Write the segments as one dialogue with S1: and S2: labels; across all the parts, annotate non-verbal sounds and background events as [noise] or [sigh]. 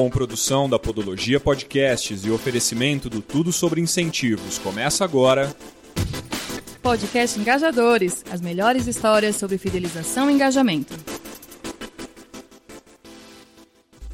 S1: Com produção da Podologia Podcasts e oferecimento do Tudo sobre Incentivos. Começa agora.
S2: Podcast Engajadores as melhores histórias sobre fidelização e engajamento.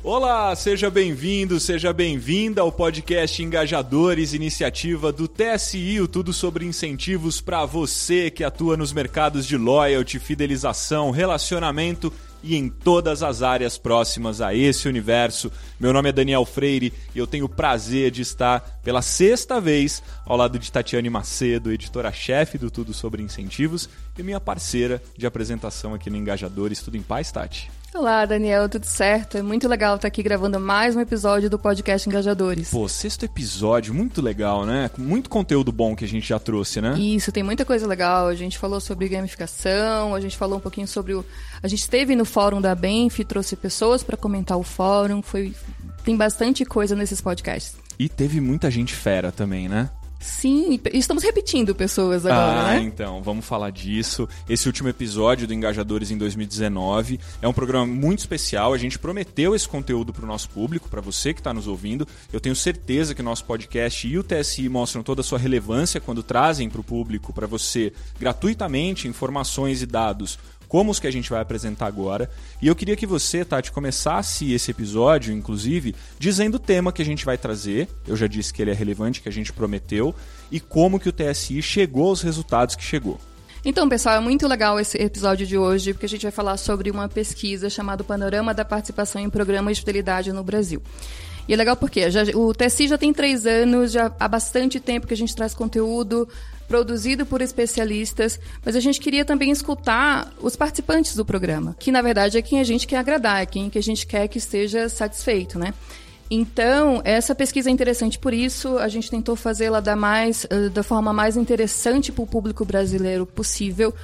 S1: Olá, seja bem-vindo, seja bem-vinda ao podcast Engajadores, iniciativa do TSI, o tudo sobre incentivos para você que atua nos mercados de loyalty, fidelização, relacionamento e em todas as áreas próximas a esse universo. Meu nome é Daniel Freire e eu tenho o prazer de estar pela sexta vez ao lado de Tatiane Macedo, editora-chefe do Tudo sobre Incentivos e minha parceira de apresentação aqui no Engajadores. Tudo em paz, Tati?
S2: Olá, Daniel, tudo certo? É muito legal estar aqui gravando mais um episódio do podcast Engajadores.
S1: Pô, sexto episódio, muito legal, né? Muito conteúdo bom que a gente já trouxe, né?
S2: Isso, tem muita coisa legal. A gente falou sobre gamificação, a gente falou um pouquinho sobre o. A gente esteve no fórum da Benf, trouxe pessoas para comentar o fórum. Foi. Tem bastante coisa nesses podcasts.
S1: E teve muita gente fera também, né?
S2: Sim, estamos repetindo pessoas agora,
S1: ah,
S2: né?
S1: então, vamos falar disso. Esse último episódio do Engajadores em 2019 é um programa muito especial. A gente prometeu esse conteúdo para o nosso público, para você que está nos ouvindo. Eu tenho certeza que o nosso podcast e o TSI mostram toda a sua relevância quando trazem para o público, para você, gratuitamente, informações e dados como os que a gente vai apresentar agora. E eu queria que você, Tati, começasse esse episódio, inclusive, dizendo o tema que a gente vai trazer. Eu já disse que ele é relevante, que a gente prometeu, e como que o TSI chegou aos resultados que chegou.
S2: Então, pessoal, é muito legal esse episódio de hoje, porque a gente vai falar sobre uma pesquisa chamada Panorama da Participação em Programas de Fidelidade no Brasil. E é legal porque já, o TSI já tem três anos, já há bastante tempo que a gente traz conteúdo produzido por especialistas, mas a gente queria também escutar os participantes do programa, que na verdade é quem a gente quer agradar, é quem que a gente quer que esteja satisfeito, né? Então, essa pesquisa é interessante por isso, a gente tentou fazê-la da mais da forma mais interessante para o público brasileiro possível,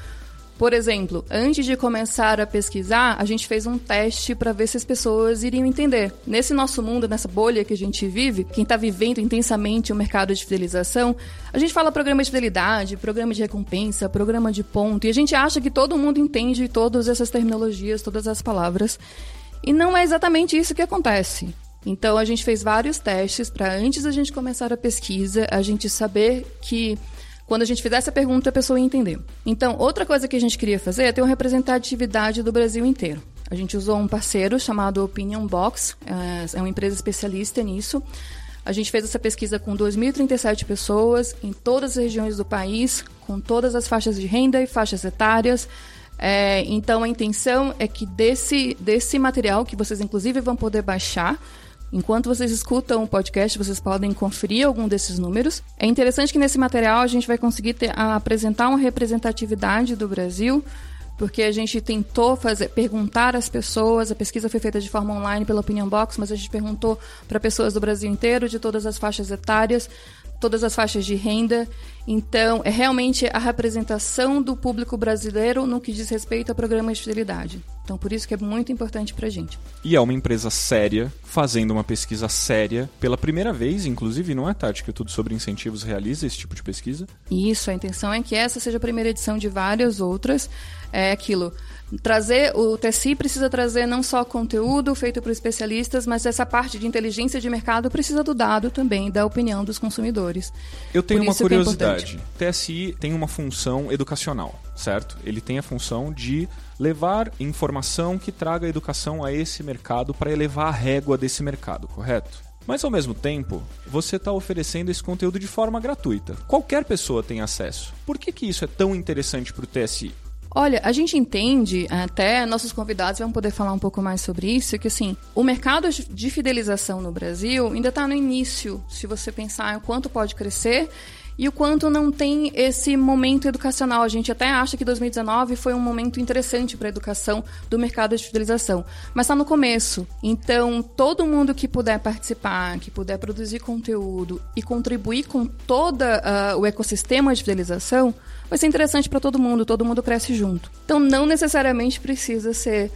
S2: por exemplo, antes de começar a pesquisar, a gente fez um teste para ver se as pessoas iriam entender. Nesse nosso mundo, nessa bolha que a gente vive, quem está vivendo intensamente o mercado de fidelização, a gente fala programa de fidelidade, programa de recompensa, programa de ponto, e a gente acha que todo mundo entende todas essas terminologias, todas as palavras. E não é exatamente isso que acontece. Então a gente fez vários testes para antes da gente começar a pesquisa, a gente saber que quando a gente fizesse a pergunta, a pessoa ia entender. Então, outra coisa que a gente queria fazer é ter uma representatividade do Brasil inteiro. A gente usou um parceiro chamado Opinion Box, é, é uma empresa especialista nisso. A gente fez essa pesquisa com 2.037 pessoas em todas as regiões do país, com todas as faixas de renda e faixas etárias. É, então, a intenção é que desse, desse material, que vocês inclusive vão poder baixar, Enquanto vocês escutam o podcast, vocês podem conferir algum desses números. É interessante que nesse material a gente vai conseguir ter, apresentar uma representatividade do Brasil, porque a gente tentou fazer, perguntar às pessoas, a pesquisa foi feita de forma online pela Opinion Box, mas a gente perguntou para pessoas do Brasil inteiro, de todas as faixas etárias, todas as faixas de renda. Então, é realmente a representação do público brasileiro no que diz respeito a programas de fidelidade. Então, por isso que é muito importante para a gente.
S1: E é uma empresa séria, fazendo uma pesquisa séria, pela primeira vez, inclusive, não é, Tati, que Tudo Sobre Incentivos realiza esse tipo de pesquisa?
S2: Isso, a intenção é que essa seja a primeira edição de várias outras. É aquilo, trazer o TSI precisa trazer não só conteúdo feito por especialistas, mas essa parte de inteligência de mercado precisa do dado também, da opinião dos consumidores.
S1: Eu tenho uma é curiosidade. É TSI tem uma função educacional, certo? Ele tem a função de levar informação que traga educação a esse mercado para elevar a régua desse mercado, correto? Mas ao mesmo tempo, você está oferecendo esse conteúdo de forma gratuita. Qualquer pessoa tem acesso. Por que, que isso é tão interessante para o TSI?
S2: Olha, a gente entende, até nossos convidados vão poder falar um pouco mais sobre isso, que assim, o mercado de fidelização no Brasil ainda está no início, se você pensar o quanto pode crescer e o quanto não tem esse momento educacional. A gente até acha que 2019 foi um momento interessante para a educação do mercado de fidelização, mas está no começo. Então, todo mundo que puder participar, que puder produzir conteúdo e contribuir com todo uh, o ecossistema de fidelização, vai ser interessante para todo mundo, todo mundo cresce junto. Então não necessariamente precisa ser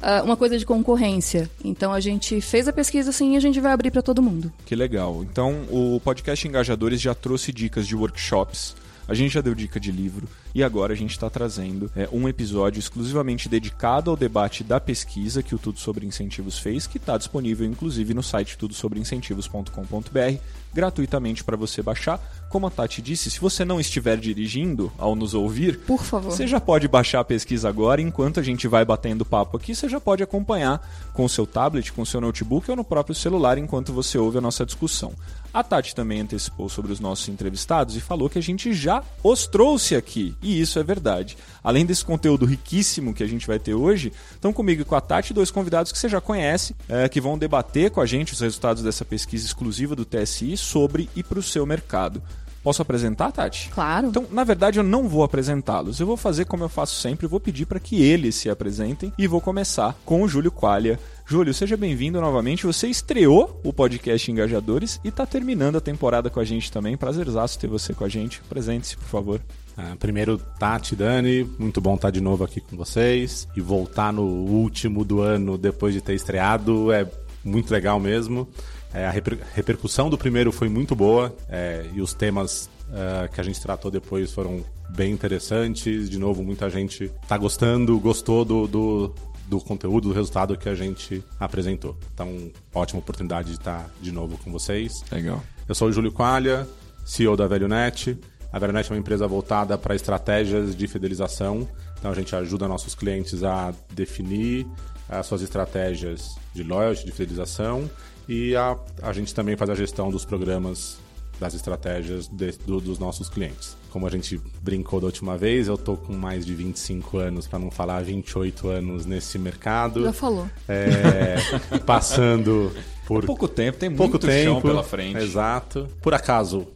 S2: uh, uma coisa de concorrência. Então a gente fez a pesquisa assim e a gente vai abrir para todo mundo.
S1: Que legal. Então o podcast Engajadores já trouxe dicas de workshops a gente já deu dica de livro e agora a gente está trazendo é, um episódio exclusivamente dedicado ao debate da pesquisa que o Tudo Sobre Incentivos fez, que está disponível inclusive no site tudosobreincentivos.com.br gratuitamente para você baixar. Como a Tati disse, se você não estiver dirigindo ao nos ouvir,
S2: por favor,
S1: você já pode baixar a pesquisa agora. Enquanto a gente vai batendo papo aqui, você já pode acompanhar com o seu tablet, com o seu notebook ou no próprio celular enquanto você ouve a nossa discussão. A Tati também antecipou sobre os nossos entrevistados e falou que a gente já os trouxe aqui. E isso é verdade. Além desse conteúdo riquíssimo que a gente vai ter hoje, estão comigo e com a Tati dois convidados que você já conhece, é, que vão debater com a gente os resultados dessa pesquisa exclusiva do TSI sobre e para o seu mercado. Posso apresentar, Tati?
S2: Claro.
S1: Então, na verdade, eu não vou apresentá-los. Eu vou fazer como eu faço sempre, vou pedir para que eles se apresentem e vou começar com o Júlio Qualia. Júlio, seja bem-vindo novamente. Você estreou o podcast Engajadores e está terminando a temporada com a gente também. Prazerzaço ter você com a gente. Presente-se, por favor.
S3: Ah, primeiro, Tati, Dani, muito bom estar de novo aqui com vocês. E voltar no último do ano depois de ter estreado é muito legal mesmo. É, a reper repercussão do primeiro foi muito boa é, e os temas uh, que a gente tratou depois foram bem interessantes. De novo, muita gente está gostando, gostou do, do, do, conteúdo, do resultado que a gente apresentou. Então, ótima oportunidade de estar de novo com vocês.
S1: Legal.
S3: Eu sou o Júlio Qualha, CEO da VelhoNet. A VelhoNet é uma empresa voltada para estratégias de fidelização. Então, a gente ajuda nossos clientes a definir as suas estratégias de loyalty, de fidelização e a, a gente também faz a gestão dos programas, das estratégias de, do, dos nossos clientes. Como a gente brincou da última vez, eu tô com mais de 25 anos, para não falar 28 anos nesse mercado.
S2: Já falou.
S3: É, [laughs] passando por.
S1: É pouco tempo, tem pouco muito tempo, chão pela frente.
S3: Exato. Por acaso,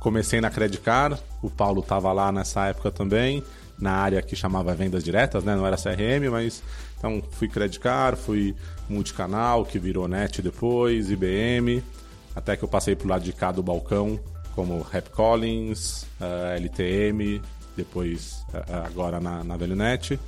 S3: comecei na Credit Card, o Paulo estava lá nessa época também, na área que chamava vendas diretas, né? Não era CRM, mas então fui Credit Card, fui multicanal, que virou NET depois, IBM, até que eu passei pro lado de cá do balcão, como Rap Collins, uh, eh, LTM, depois uh, agora na, na VeloNet.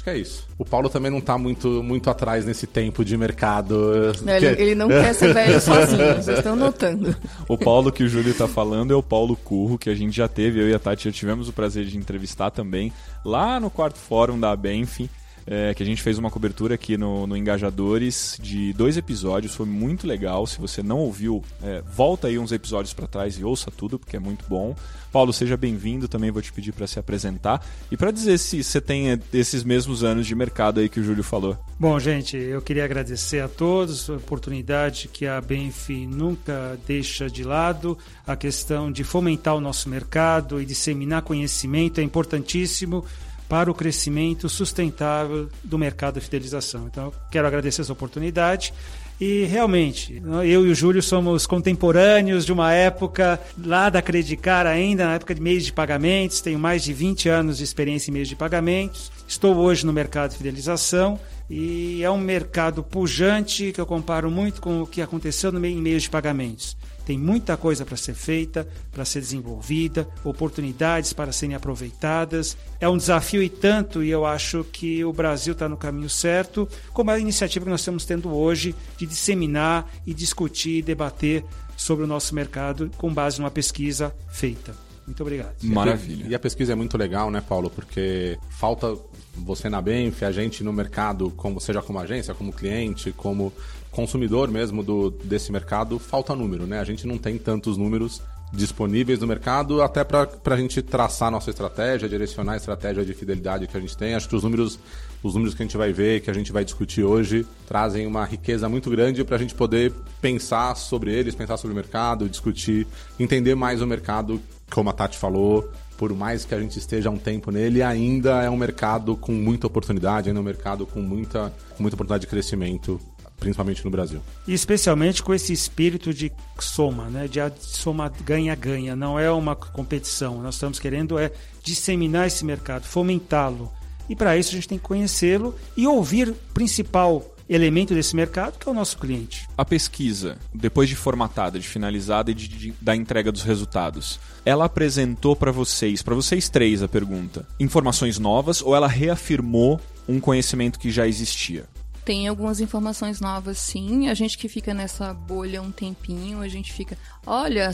S3: Acho que é isso. O Paulo também não está muito, muito atrás nesse tempo de mercado.
S2: Não, ele, ele, não quer ser velho [laughs] sozinho, vocês estão notando.
S1: O Paulo que o Júlio está falando é o Paulo Curro, que a gente já teve, eu e a Tati já tivemos o prazer de entrevistar também, lá no quarto fórum da Benf é, que a gente fez uma cobertura aqui no, no, Engajadores de dois episódios, foi muito legal. Se você não ouviu, é, volta aí uns episódios para trás e ouça tudo, porque é muito bom. Paulo, seja bem-vindo, também vou te pedir para se apresentar e para dizer se você tem é, esses mesmos anos de mercado aí que o Júlio falou.
S4: Bom, gente, eu queria agradecer a todos a oportunidade que a Benf nunca deixa de lado, a questão de fomentar o nosso mercado e disseminar conhecimento é importantíssimo para o crescimento sustentável do mercado de fidelização. Então, quero agradecer essa oportunidade. E realmente, eu e o Júlio somos contemporâneos de uma época lá da Credicar ainda, na época de meios de pagamentos, tenho mais de 20 anos de experiência em meios de pagamentos. Estou hoje no mercado de fidelização e é um mercado pujante que eu comparo muito com o que aconteceu no meio em meios de pagamentos. Tem muita coisa para ser feita, para ser desenvolvida, oportunidades para serem aproveitadas. É um desafio e tanto, e eu acho que o Brasil está no caminho certo, como a iniciativa que nós estamos tendo hoje de disseminar e discutir e debater sobre o nosso mercado com base numa pesquisa feita. Muito obrigado.
S1: Maravilha.
S3: E a pesquisa é muito legal, né, Paulo? Porque falta você na Benf, a gente no mercado, como seja como agência, como cliente, como consumidor mesmo do, desse mercado, falta número, né? A gente não tem tantos números disponíveis no mercado até para a gente traçar nossa estratégia, direcionar a estratégia de fidelidade que a gente tem. Acho que os números, os números que a gente vai ver, que a gente vai discutir hoje, trazem uma riqueza muito grande para a gente poder pensar sobre eles, pensar sobre o mercado, discutir, entender mais o mercado, como a Tati falou, por mais que a gente esteja um tempo nele, ainda é um mercado com muita oportunidade, ainda é um mercado com muita, com muita oportunidade de crescimento principalmente no Brasil.
S4: E especialmente com esse espírito de soma, né? de soma ganha-ganha, não é uma competição. Nós estamos querendo é disseminar esse mercado, fomentá-lo. E para isso a gente tem que conhecê-lo e ouvir o principal elemento desse mercado, que é o nosso cliente.
S1: A pesquisa, depois de formatada, de finalizada e de, de, da entrega dos resultados, ela apresentou para vocês, para vocês três a pergunta, informações novas ou ela reafirmou um conhecimento que já existia?
S2: Tem algumas informações novas, sim. A gente que fica nessa bolha um tempinho, a gente fica. Olha,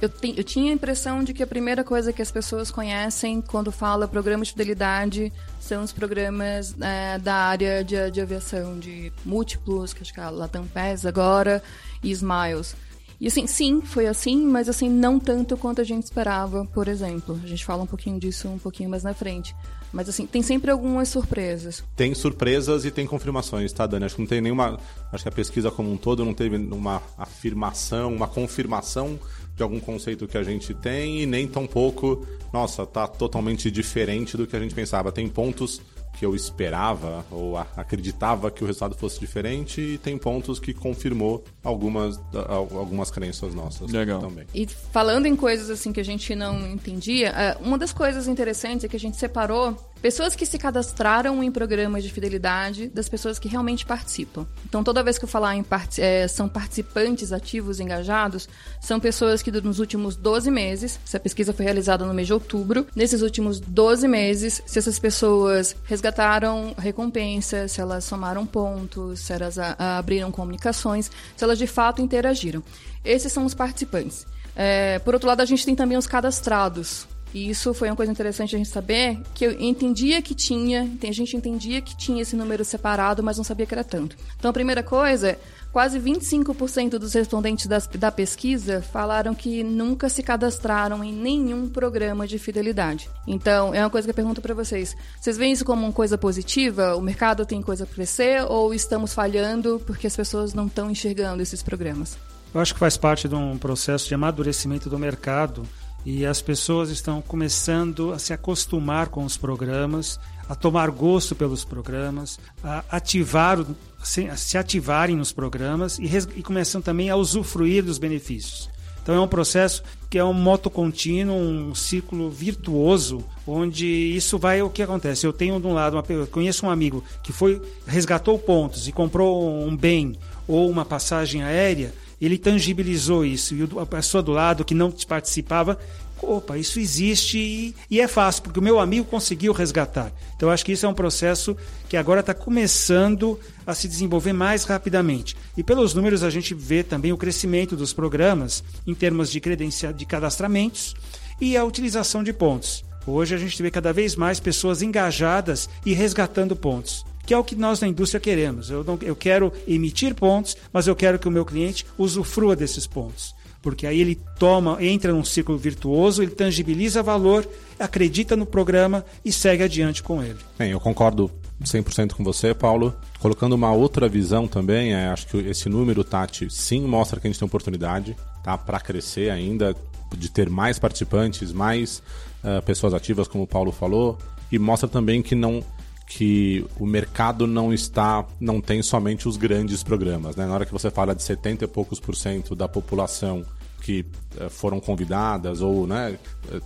S2: eu, te, eu tinha a impressão de que a primeira coisa que as pessoas conhecem quando fala programa de fidelidade são os programas é, da área de, de, aviação, de múltiplos, que acho que é a Latam PES agora, e Smiles. E assim, sim, foi assim, mas assim, não tanto quanto a gente esperava, por exemplo. A gente fala um pouquinho disso um pouquinho mais na frente. Mas assim, tem sempre algumas surpresas.
S3: Tem surpresas e tem confirmações, tá, Dani? Acho que não tem nenhuma. Acho que a pesquisa como um todo não teve uma afirmação, uma confirmação de algum conceito que a gente tem e nem tão pouco, nossa, tá totalmente diferente do que a gente pensava. Tem pontos que eu esperava ou acreditava que o resultado fosse diferente e tem pontos que confirmou algumas, algumas crenças nossas
S1: Legal.
S3: também.
S2: E falando em coisas assim que a gente não entendia, é, uma das coisas interessantes é que a gente separou Pessoas que se cadastraram em programas de fidelidade das pessoas que realmente participam. Então, toda vez que eu falar em é, são participantes ativos engajados, são pessoas que nos últimos 12 meses, essa pesquisa foi realizada no mês de outubro, nesses últimos 12 meses, se essas pessoas resgataram recompensas, se elas somaram pontos, se elas abriram comunicações, se elas de fato interagiram. Esses são os participantes. É, por outro lado, a gente tem também os cadastrados, e isso foi uma coisa interessante a gente saber, que eu entendia que tinha, a gente entendia que tinha esse número separado, mas não sabia que era tanto. Então, a primeira coisa, quase 25% dos respondentes das, da pesquisa falaram que nunca se cadastraram em nenhum programa de fidelidade. Então, é uma coisa que eu pergunto para vocês. Vocês veem isso como uma coisa positiva? O mercado tem coisa para crescer ou estamos falhando porque as pessoas não estão enxergando esses programas?
S4: Eu acho que faz parte de um processo de amadurecimento do mercado e as pessoas estão começando a se acostumar com os programas, a tomar gosto pelos programas, a ativar, a se ativarem nos programas e, e começam também a usufruir dos benefícios. Então é um processo que é um moto contínuo, um ciclo virtuoso, onde isso vai o que acontece. Eu tenho de um lado, uma, eu conheço um amigo que foi resgatou pontos e comprou um bem ou uma passagem aérea ele tangibilizou isso. E a pessoa do lado que não participava, opa, isso existe e, e é fácil, porque o meu amigo conseguiu resgatar. Então, acho que isso é um processo que agora está começando a se desenvolver mais rapidamente. E pelos números, a gente vê também o crescimento dos programas em termos de credencial, de cadastramentos e a utilização de pontos. Hoje a gente vê cada vez mais pessoas engajadas e resgatando pontos que é o que nós na indústria queremos. Eu, não, eu quero emitir pontos, mas eu quero que o meu cliente usufrua desses pontos. Porque aí ele toma, entra num ciclo virtuoso, ele tangibiliza valor, acredita no programa e segue adiante com ele.
S3: Bem, eu concordo 100% com você, Paulo. Colocando uma outra visão também, é, acho que esse número, Tati, sim mostra que a gente tem oportunidade tá, para crescer ainda, de ter mais participantes, mais uh, pessoas ativas, como o Paulo falou, e mostra também que não que o mercado não está, não tem somente os grandes programas. Né? Na hora que você fala de 70 e poucos por cento da população que eh, foram convidadas ou né,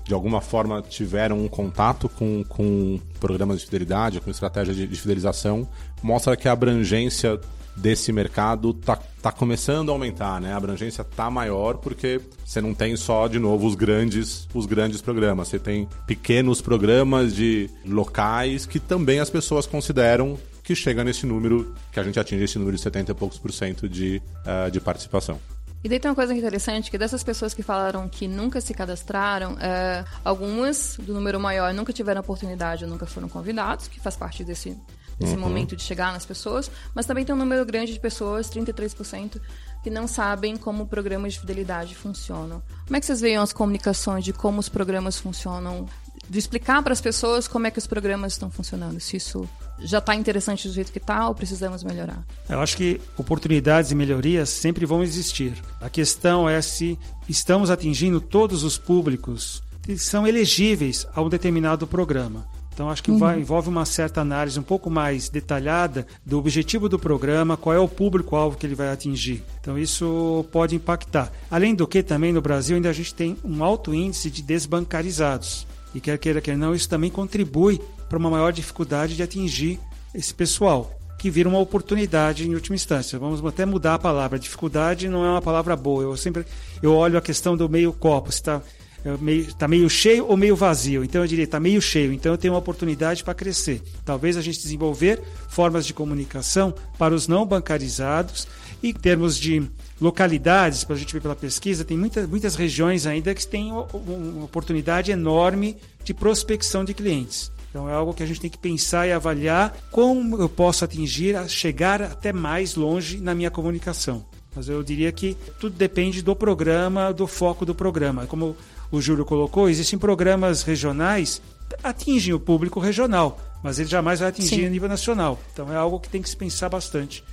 S3: de alguma forma tiveram um contato com, com programas de fidelidade, com estratégia de, de fidelização, mostra que a abrangência desse mercado tá, tá começando a aumentar, né? A abrangência tá maior porque você não tem só de novo os grandes, os grandes programas, você tem pequenos programas de locais que também as pessoas consideram que chega nesse número, que a gente atinge esse número de 70 e poucos por cento de, uh, de participação.
S2: E daí tem uma coisa interessante, que dessas pessoas que falaram que nunca se cadastraram, é, algumas, do número maior, nunca tiveram oportunidade ou nunca foram convidados, que faz parte desse, desse uhum. momento de chegar nas pessoas, mas também tem um número grande de pessoas, 33%, que não sabem como programas de fidelidade funcionam. Como é que vocês veem as comunicações de como os programas funcionam? De explicar para as pessoas como é que os programas estão funcionando, se isso já está interessante do jeito que está ou precisamos melhorar?
S4: Eu acho que oportunidades e melhorias sempre vão existir. A questão é se estamos atingindo todos os públicos que são elegíveis a um determinado programa. Então, acho que uhum. vai, envolve uma certa análise um pouco mais detalhada do objetivo do programa, qual é o público-alvo que ele vai atingir. Então, isso pode impactar. Além do que, também no Brasil, ainda a gente tem um alto índice de desbancarizados. E quer queira, quer não, isso também contribui para uma maior dificuldade de atingir esse pessoal que vira uma oportunidade em última instância. Vamos até mudar a palavra. Dificuldade não é uma palavra boa. Eu sempre eu olho a questão do meio copo. Está está meio, tá meio cheio ou meio vazio. Então eu diria, está meio cheio, então eu tenho uma oportunidade para crescer. Talvez a gente desenvolver formas de comunicação para os não bancarizados e termos de localidades, para a gente ver pela pesquisa, tem muita, muitas regiões ainda que têm uma oportunidade enorme de prospecção de clientes. Então é algo que a gente tem que pensar e avaliar como eu posso atingir, chegar até mais longe na minha comunicação. Mas eu diria que tudo depende do programa, do foco do programa. Como o Júlio colocou, existem programas regionais que atingem o público regional, mas ele jamais vai atingir Sim. a nível nacional. Então é algo que tem que se pensar bastante.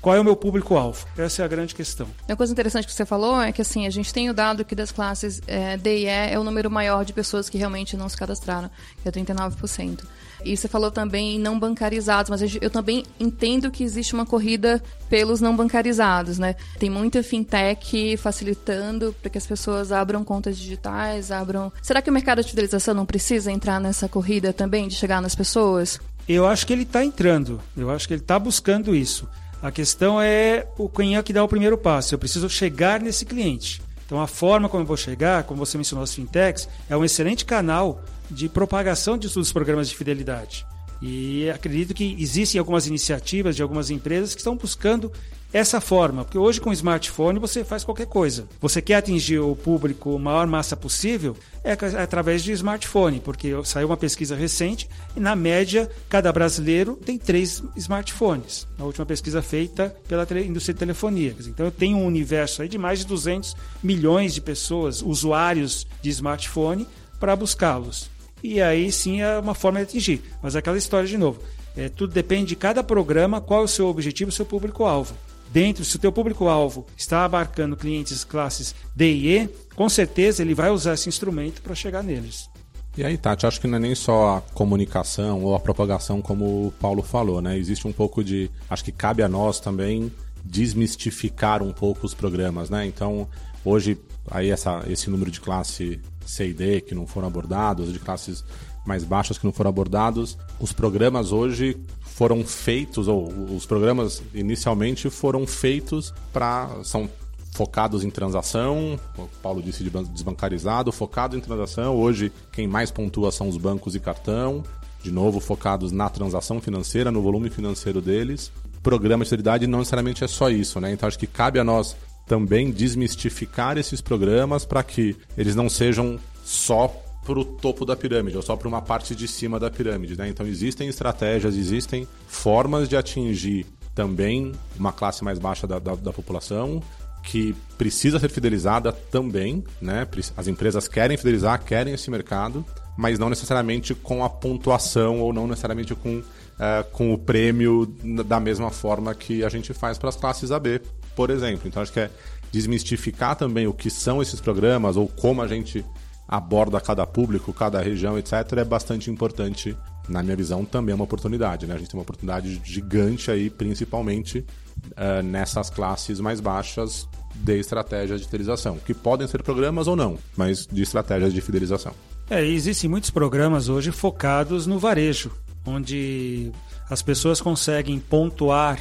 S4: Qual é o meu público-alvo? Essa é a grande questão.
S2: Uma coisa interessante que você falou é que assim, a gente tem o dado que das classes é, D e E é o número maior de pessoas que realmente não se cadastraram, que é 39%. E você falou também em não bancarizados, mas eu também entendo que existe uma corrida pelos não bancarizados, né? Tem muita fintech facilitando para que as pessoas abram contas digitais, abram. Será que o mercado de fidelização não precisa entrar nessa corrida também de chegar nas pessoas?
S4: Eu acho que ele está entrando. Eu acho que ele está buscando isso. A questão é o quem é que dá o primeiro passo. Eu preciso chegar nesse cliente. Então, a forma como eu vou chegar, como você mencionou as fintechs, é um excelente canal de propagação de, dos programas de fidelidade. E acredito que existem algumas iniciativas de algumas empresas que estão buscando essa forma, porque hoje com o smartphone você faz qualquer coisa. Você quer atingir o público maior massa possível é através de smartphone, porque saiu uma pesquisa recente e na média cada brasileiro tem três smartphones. Na última pesquisa feita pela indústria de telefonia. Então eu tenho um universo aí de mais de 200 milhões de pessoas, usuários de smartphone, para buscá-los. E aí sim é uma forma de atingir. Mas aquela história de novo. É, tudo depende de cada programa, qual é o seu objetivo, o seu público-alvo dentro, se o teu público-alvo está abarcando clientes classes D e E, com certeza ele vai usar esse instrumento para chegar neles.
S3: E aí, Tati, acho que não é nem só a comunicação ou a propagação, como o Paulo falou, né? Existe um pouco de. Acho que cabe a nós também desmistificar um pouco os programas, né? Então, hoje, aí essa, esse número de classe C e D que não foram abordados, de classes mais baixas que não foram abordados, os programas hoje foram feitos, ou os programas inicialmente foram feitos para. são focados em transação, o Paulo disse de desbancarizado, focado em transação. Hoje, quem mais pontua são os bancos e cartão, de novo focados na transação financeira, no volume financeiro deles. Programa de seriedade não necessariamente é só isso, né? Então acho que cabe a nós também desmistificar esses programas para que eles não sejam só para o topo da pirâmide, ou só para uma parte de cima da pirâmide. Né? Então existem estratégias, existem formas de atingir também uma classe mais baixa da, da, da população que precisa ser fidelizada também, né? As empresas querem fidelizar, querem esse mercado, mas não necessariamente com a pontuação ou não necessariamente com, uh, com o prêmio da mesma forma que a gente faz para as classes AB, por exemplo. Então acho que é desmistificar também o que são esses programas ou como a gente aborda cada público, cada região, etc., é bastante importante. Na minha visão, também é uma oportunidade. Né? A gente tem uma oportunidade gigante aí, principalmente uh, nessas classes mais baixas de estratégias de fidelização, que podem ser programas ou não, mas de estratégias de fidelização.
S4: É, existem muitos programas hoje focados no varejo, onde as pessoas conseguem pontuar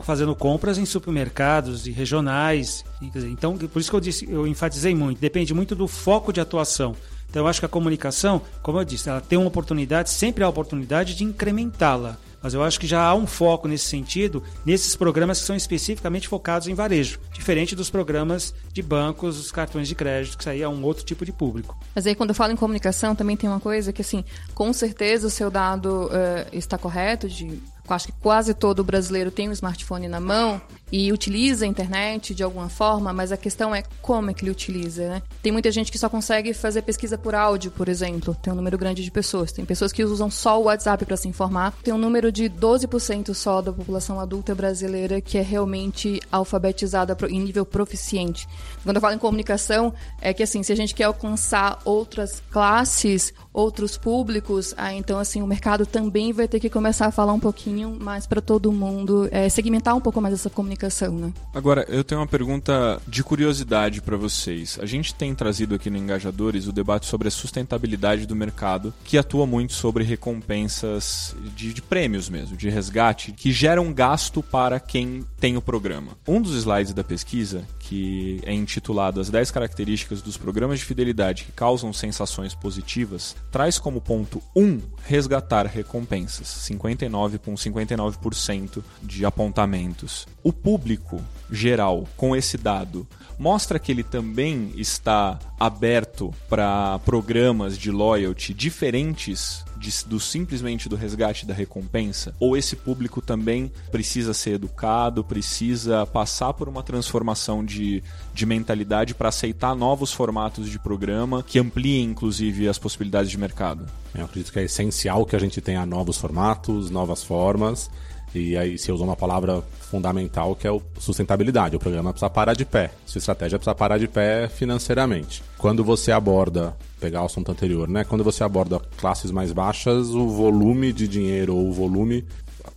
S4: fazendo compras em supermercados e regionais. Então, por isso que eu disse, eu enfatizei muito, depende muito do foco de atuação. Então, eu acho que a comunicação, como eu disse, ela tem uma oportunidade, sempre há oportunidade de incrementá-la. Mas eu acho que já há um foco nesse sentido, nesses programas que são especificamente focados em varejo, diferente dos programas de bancos, os cartões de crédito, que aí é um outro tipo de público.
S2: Mas aí, quando eu falo em comunicação, também tem uma coisa que, assim, com certeza o seu dado uh, está correto, de acho que quase todo brasileiro tem um smartphone na mão e utiliza a internet de alguma forma, mas a questão é como é que ele utiliza, né? Tem muita gente que só consegue fazer pesquisa por áudio, por exemplo. Tem um número grande de pessoas. Tem pessoas que usam só o WhatsApp para se informar. Tem um número de 12% só da população adulta brasileira que é realmente alfabetizada em nível proficiente. Quando eu falo em comunicação, é que assim, se a gente quer alcançar outras classes, outros públicos, ah, então assim, o mercado também vai ter que começar a falar um pouquinho pouquinho mais para todo mundo, é, segmentar um pouco mais essa comunicação, né?
S1: Agora, eu tenho uma pergunta de curiosidade para vocês. A gente tem trazido aqui no Engajadores o debate sobre a sustentabilidade do mercado, que atua muito sobre recompensas de, de prêmios mesmo, de resgate, que geram gasto para quem tem o programa. Um dos slides da pesquisa, que é intitulado As 10 características dos programas de fidelidade que causam sensações positivas, traz como ponto 1 um, resgatar recompensas, 59 com 59% de apontamentos. O público geral com esse dado mostra que ele também está aberto para programas de loyalty diferentes de, do simplesmente do resgate da recompensa? Ou esse público também precisa ser educado, precisa passar por uma transformação de, de mentalidade para aceitar novos formatos de programa que ampliem, inclusive, as possibilidades de mercado?
S3: Eu acredito que é essencial que a gente tenha novos formatos, novas formas. E aí você usou uma palavra fundamental que é o sustentabilidade. O programa precisa parar de pé. Sua estratégia precisa parar de pé financeiramente. Quando você aborda, pegar o assunto anterior, né? Quando você aborda classes mais baixas, o volume de dinheiro ou o volume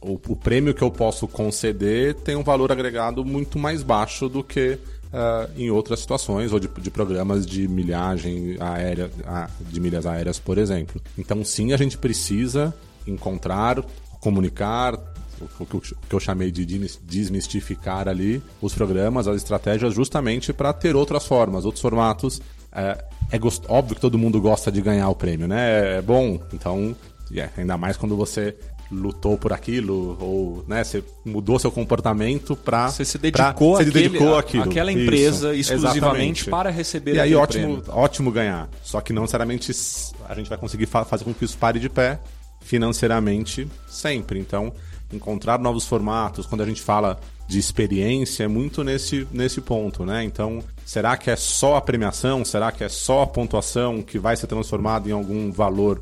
S3: o, o prêmio que eu posso conceder tem um valor agregado muito mais baixo do que Uh, em outras situações, ou de, de, programas de milhagem aérea, de milhas aéreas, por exemplo. Então, sim, a gente precisa encontrar, comunicar, o que eu chamei de desmistificar ali os programas, as estratégias, justamente para ter outras formas, outros formatos. É, é óbvio que todo mundo gosta de ganhar o prêmio, né? É bom, então, yeah, ainda mais quando você lutou por aquilo ou né, você mudou seu comportamento para
S1: você se dedicou, pra,
S3: aquele, dedicou àquilo.
S1: aquela empresa Isso, exclusivamente exatamente. para receber
S3: e aí ótimo prêmio. ótimo ganhar só que não necessariamente a gente vai conseguir fazer com que isso pare de pé financeiramente sempre então encontrar novos formatos, quando a gente fala de experiência, é muito nesse, nesse ponto, né? Então, será que é só a premiação? Será que é só a pontuação que vai ser transformada em algum valor,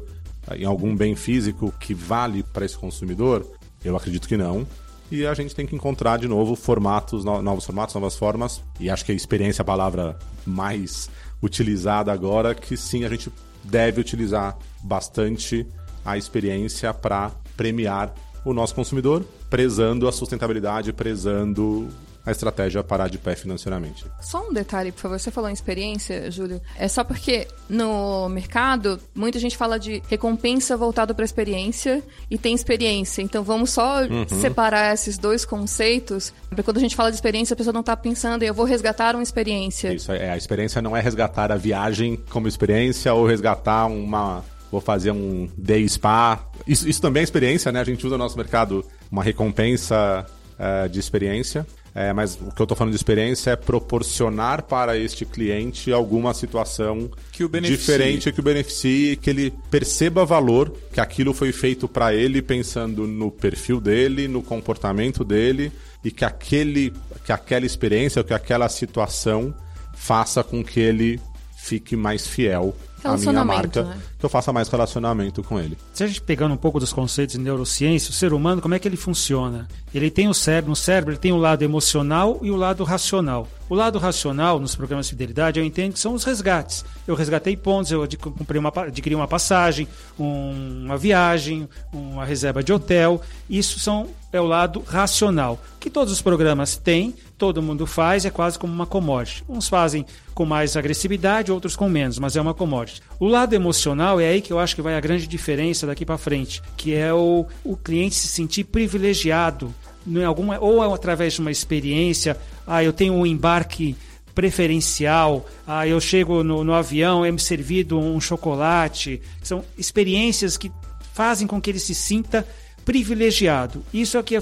S3: em algum bem físico que vale para esse consumidor? Eu acredito que não. E a gente tem que encontrar de novo formatos, novos formatos, novas formas. E acho que a experiência é a palavra mais utilizada agora, que sim, a gente deve utilizar bastante a experiência para premiar o nosso consumidor, prezando a sustentabilidade, prezando a estratégia parar de pé financeiramente.
S2: Só um detalhe, por favor. Você falou em experiência, Júlio. É só porque no mercado, muita gente fala de recompensa voltada para experiência e tem experiência. Então vamos só uhum. separar esses dois conceitos. Porque quando a gente fala de experiência, a pessoa não está pensando, eu vou resgatar uma experiência.
S3: Isso, é. A experiência não é resgatar a viagem como experiência ou resgatar uma vou fazer um day spa. Isso, isso também é experiência, né? A gente usa no nosso mercado uma recompensa uh, de experiência. É, mas o que eu estou falando de experiência é proporcionar para este cliente alguma situação
S1: que
S3: diferente que o beneficie, que ele perceba valor, que aquilo foi feito para ele pensando no perfil dele, no comportamento dele e que aquele, que aquela experiência, que aquela situação faça com que ele fique mais fiel a minha marca, né? que eu faça mais relacionamento com ele.
S4: Se a gente pegando um pouco dos conceitos de neurociência, o ser humano, como é que ele funciona? Ele tem o cérebro, no cérebro ele tem o lado emocional e o lado racional. O lado racional, nos programas de fidelidade, eu entendo que são os resgates. Eu resgatei pontos, eu adquiri uma, adquiri uma passagem, um, uma viagem, uma reserva de hotel. Isso são, é o lado racional, que todos os programas têm, todo mundo faz, é quase como uma commodity. Uns fazem com mais agressividade, outros com menos, mas é uma commodity. O lado emocional é aí que eu acho que vai a grande diferença daqui para frente, que é o, o cliente se sentir privilegiado em alguma, ou através de uma experiência, ah, eu tenho um embarque preferencial, ah, eu chego no, no avião, é me servido um chocolate. São experiências que fazem com que ele se sinta privilegiado. Isso é que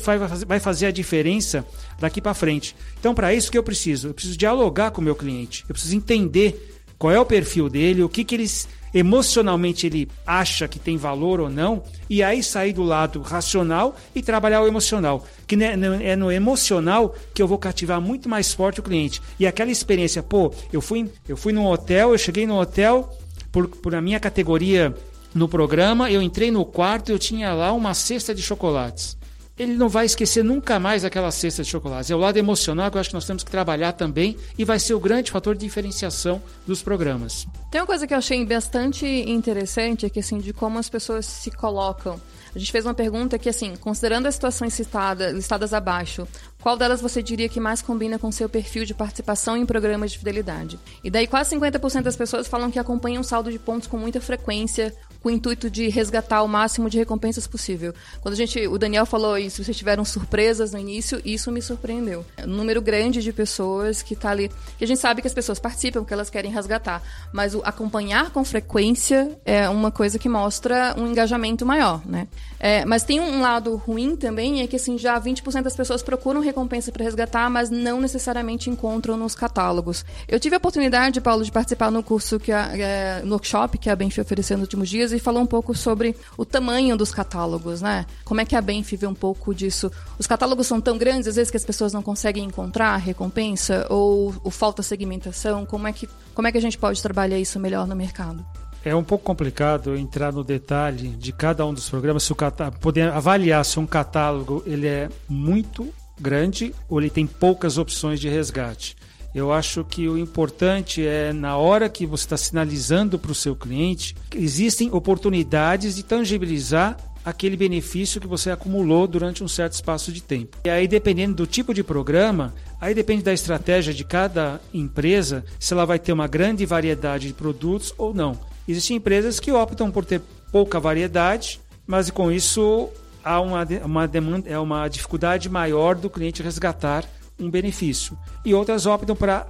S4: vai fazer a diferença daqui para frente. Então, para isso, que eu preciso? Eu preciso dialogar com o meu cliente. Eu preciso entender qual é o perfil dele, o que, que eles emocionalmente ele acha que tem valor ou não, e aí sair do lado racional e trabalhar o emocional. Que é no emocional que eu vou cativar muito mais forte o cliente. E aquela experiência, pô, eu fui, eu fui num hotel, eu cheguei no hotel por, por a minha categoria no programa, eu entrei no quarto e eu tinha lá uma cesta de chocolates. Ele não vai esquecer nunca mais aquela cesta de chocolates. É o lado emocional que eu acho que nós temos que trabalhar também e vai ser o grande fator de diferenciação dos programas.
S2: Tem uma coisa que eu achei bastante interessante, é que assim, de como as pessoas se colocam A gente fez uma pergunta que, assim, considerando as situações citadas, listadas abaixo, qual delas você diria que mais combina com seu perfil de participação em programas de fidelidade? E daí quase 50% das pessoas falam que acompanham saldo de pontos com muita frequência, com o intuito de resgatar o máximo de recompensas possível. Quando a gente, o Daniel falou isso, vocês tiveram surpresas no início, isso me surpreendeu. Um número grande de pessoas que está ali, que a gente sabe que as pessoas participam, que elas querem resgatar, mas o acompanhar com frequência é uma coisa que mostra um engajamento maior, né? É, mas tem um lado ruim também, é que assim, já 20% das pessoas procuram recompensa para resgatar, mas não necessariamente encontram nos catálogos. Eu tive a oportunidade, Paulo, de participar no curso que a, é, no workshop que a Benf ofereceu nos últimos dias e falou um pouco sobre o tamanho dos catálogos, né? Como é que a Benf vê um pouco disso? Os catálogos são tão grandes, às vezes, que as pessoas não conseguem encontrar a recompensa ou, ou falta segmentação? Como é, que, como é que a gente pode trabalhar isso melhor no mercado?
S4: É um pouco complicado entrar no detalhe de cada um dos programas, se o poder avaliar se um catálogo ele é muito grande ou ele tem poucas opções de resgate. Eu acho que o importante é, na hora que você está sinalizando para o seu cliente, existem oportunidades de tangibilizar aquele benefício que você acumulou durante um certo espaço de tempo. E aí, dependendo do tipo de programa, aí depende da estratégia de cada empresa, se ela vai ter uma grande variedade de produtos ou não. Existem empresas que optam por ter pouca variedade, mas com isso há uma, uma demanda, é uma dificuldade maior do cliente resgatar um benefício. E outras optam para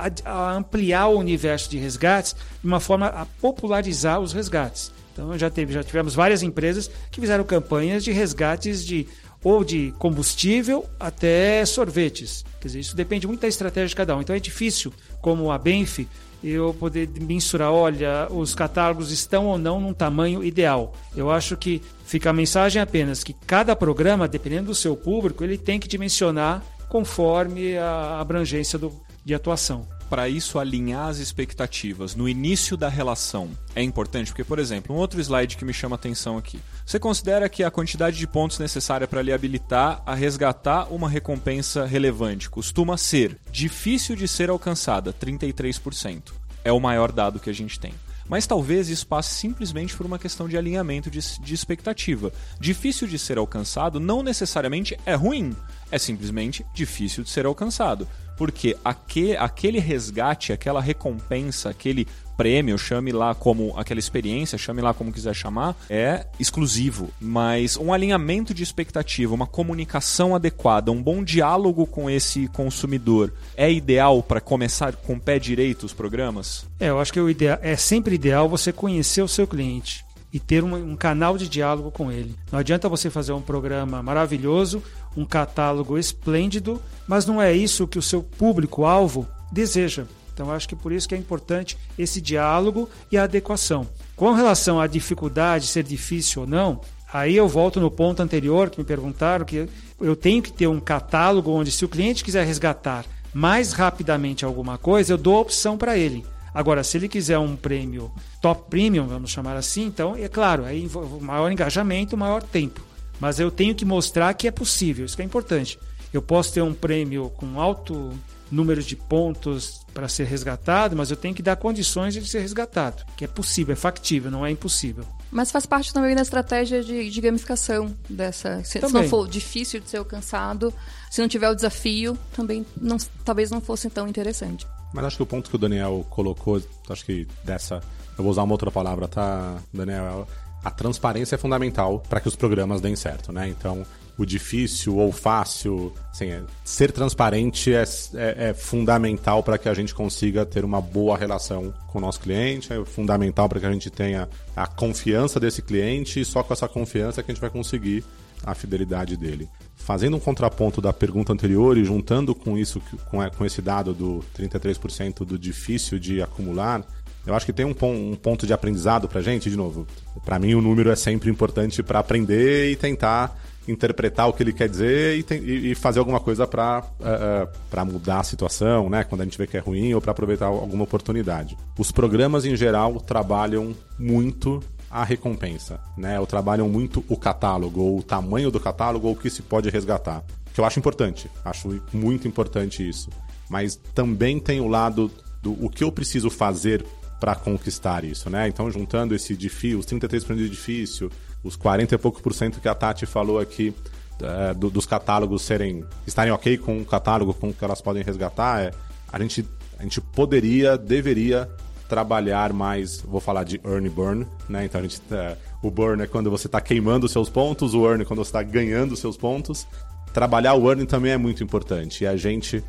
S4: ampliar o universo de resgates de uma forma a popularizar os resgates. Então já, teve, já tivemos várias empresas que fizeram campanhas de resgates de ou de combustível até sorvetes. Quer dizer, isso depende muito da estratégia de cada um. Então é difícil, como a Benf, eu poder mensurar, olha, os catálogos estão ou não num tamanho ideal. Eu acho que fica a mensagem apenas que cada programa, dependendo do seu público, ele tem que dimensionar conforme a abrangência do, de atuação
S1: para isso alinhar as expectativas no início da relação é importante? Porque, por exemplo, um outro slide que me chama atenção aqui. Você considera que a quantidade de pontos necessária para lhe habilitar a resgatar uma recompensa relevante costuma ser difícil de ser alcançada, 33%. É o maior dado que a gente tem. Mas talvez isso passe simplesmente por uma questão de alinhamento de, de expectativa. Difícil de ser alcançado não necessariamente é ruim, é simplesmente difícil de ser alcançado porque aquele, aquele resgate, aquela recompensa, aquele prêmio, chame lá como aquela experiência, chame lá como quiser chamar, é exclusivo. Mas um alinhamento de expectativa, uma comunicação adequada, um bom diálogo com esse consumidor é ideal para começar com o pé direito os programas?
S4: É, eu acho que o ideal, é sempre ideal você conhecer o seu cliente e ter um, um, canal de diálogo com ele. Não adianta você fazer um programa maravilhoso, um catálogo esplêndido, mas não é isso que o seu público-alvo deseja. Então acho que por isso que é importante esse diálogo e a adequação. Com relação à dificuldade, ser difícil ou não, aí eu volto no ponto anterior que me perguntaram que eu tenho que ter um catálogo onde se o cliente quiser resgatar mais rapidamente alguma coisa, eu dou a opção para ele. Agora, se ele quiser um prêmio top premium, vamos chamar assim, então é claro, aí maior engajamento, maior tempo. Mas eu tenho que mostrar que é possível, isso que é importante. Eu posso ter um prêmio com alto número de pontos para ser resgatado, mas eu tenho que dar condições de ser resgatado, que é possível, é factível, não é impossível.
S2: Mas faz parte também da estratégia de, de gamificação dessa. Se, se, não for difícil de ser alcançado, se não tiver o desafio, também não, talvez não fosse tão interessante.
S3: Mas acho que o ponto que o Daniel colocou, acho que dessa. Eu vou usar uma outra palavra, tá, Daniel? A transparência é fundamental para que os programas deem certo, né? Então, o difícil ou fácil, assim, é, ser transparente é, é, é fundamental para que a gente consiga ter uma boa relação com o nosso cliente, é fundamental para que a gente tenha a confiança desse cliente e só com essa confiança que a gente vai conseguir a fidelidade dele. Fazendo um contraponto da pergunta anterior e juntando com isso, com esse dado do 33% do difícil de acumular, eu acho que tem um, um ponto de aprendizado para gente. De novo, para mim o número é sempre importante para aprender e tentar interpretar o que ele quer dizer e, tem, e fazer alguma coisa para uh, uh, para mudar a situação, né? Quando a gente vê que é ruim ou para aproveitar alguma oportunidade. Os programas em geral trabalham muito a recompensa, né? Ou trabalham muito o catálogo, ou o tamanho do catálogo, ou o que se pode resgatar. Que eu acho importante, acho muito importante isso. Mas também tem o lado do o que eu preciso fazer para conquistar isso, né? Então, juntando esse difícil, os 33% de difícil, os 40 e pouco por cento que a Tati falou aqui é, do, dos catálogos serem estarem ok com o catálogo, com o que elas podem resgatar, é, a, gente, a gente poderia, deveria trabalhar mais, vou falar de earn burn, né? Então a gente, é, o burn é quando você está queimando seus pontos, o earn é quando você está ganhando seus pontos. Trabalhar o earn também é muito importante e a gente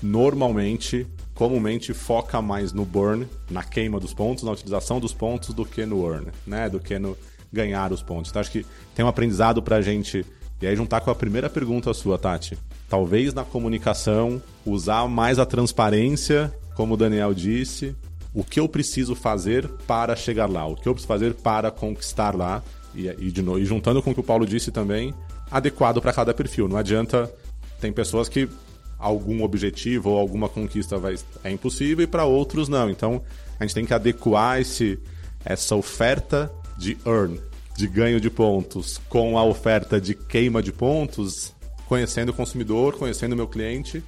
S3: normalmente, comumente foca mais no burn, na queima dos pontos, na utilização dos pontos do que no earn, né? Do que no ganhar os pontos. Então acho que tem um aprendizado para a gente e aí juntar com a primeira pergunta sua, Tati. Talvez na comunicação usar mais a transparência, como o Daniel disse, o que eu preciso fazer para chegar lá, o que eu preciso fazer para conquistar lá. E, e, de novo, e juntando com o que o Paulo disse também, adequado para cada perfil. Não adianta. Tem pessoas que algum objetivo ou alguma conquista vai, é impossível e para outros não. Então a gente tem que adequar esse, essa oferta de earn, de ganho de pontos com a oferta de queima de pontos, conhecendo o consumidor, conhecendo o meu cliente,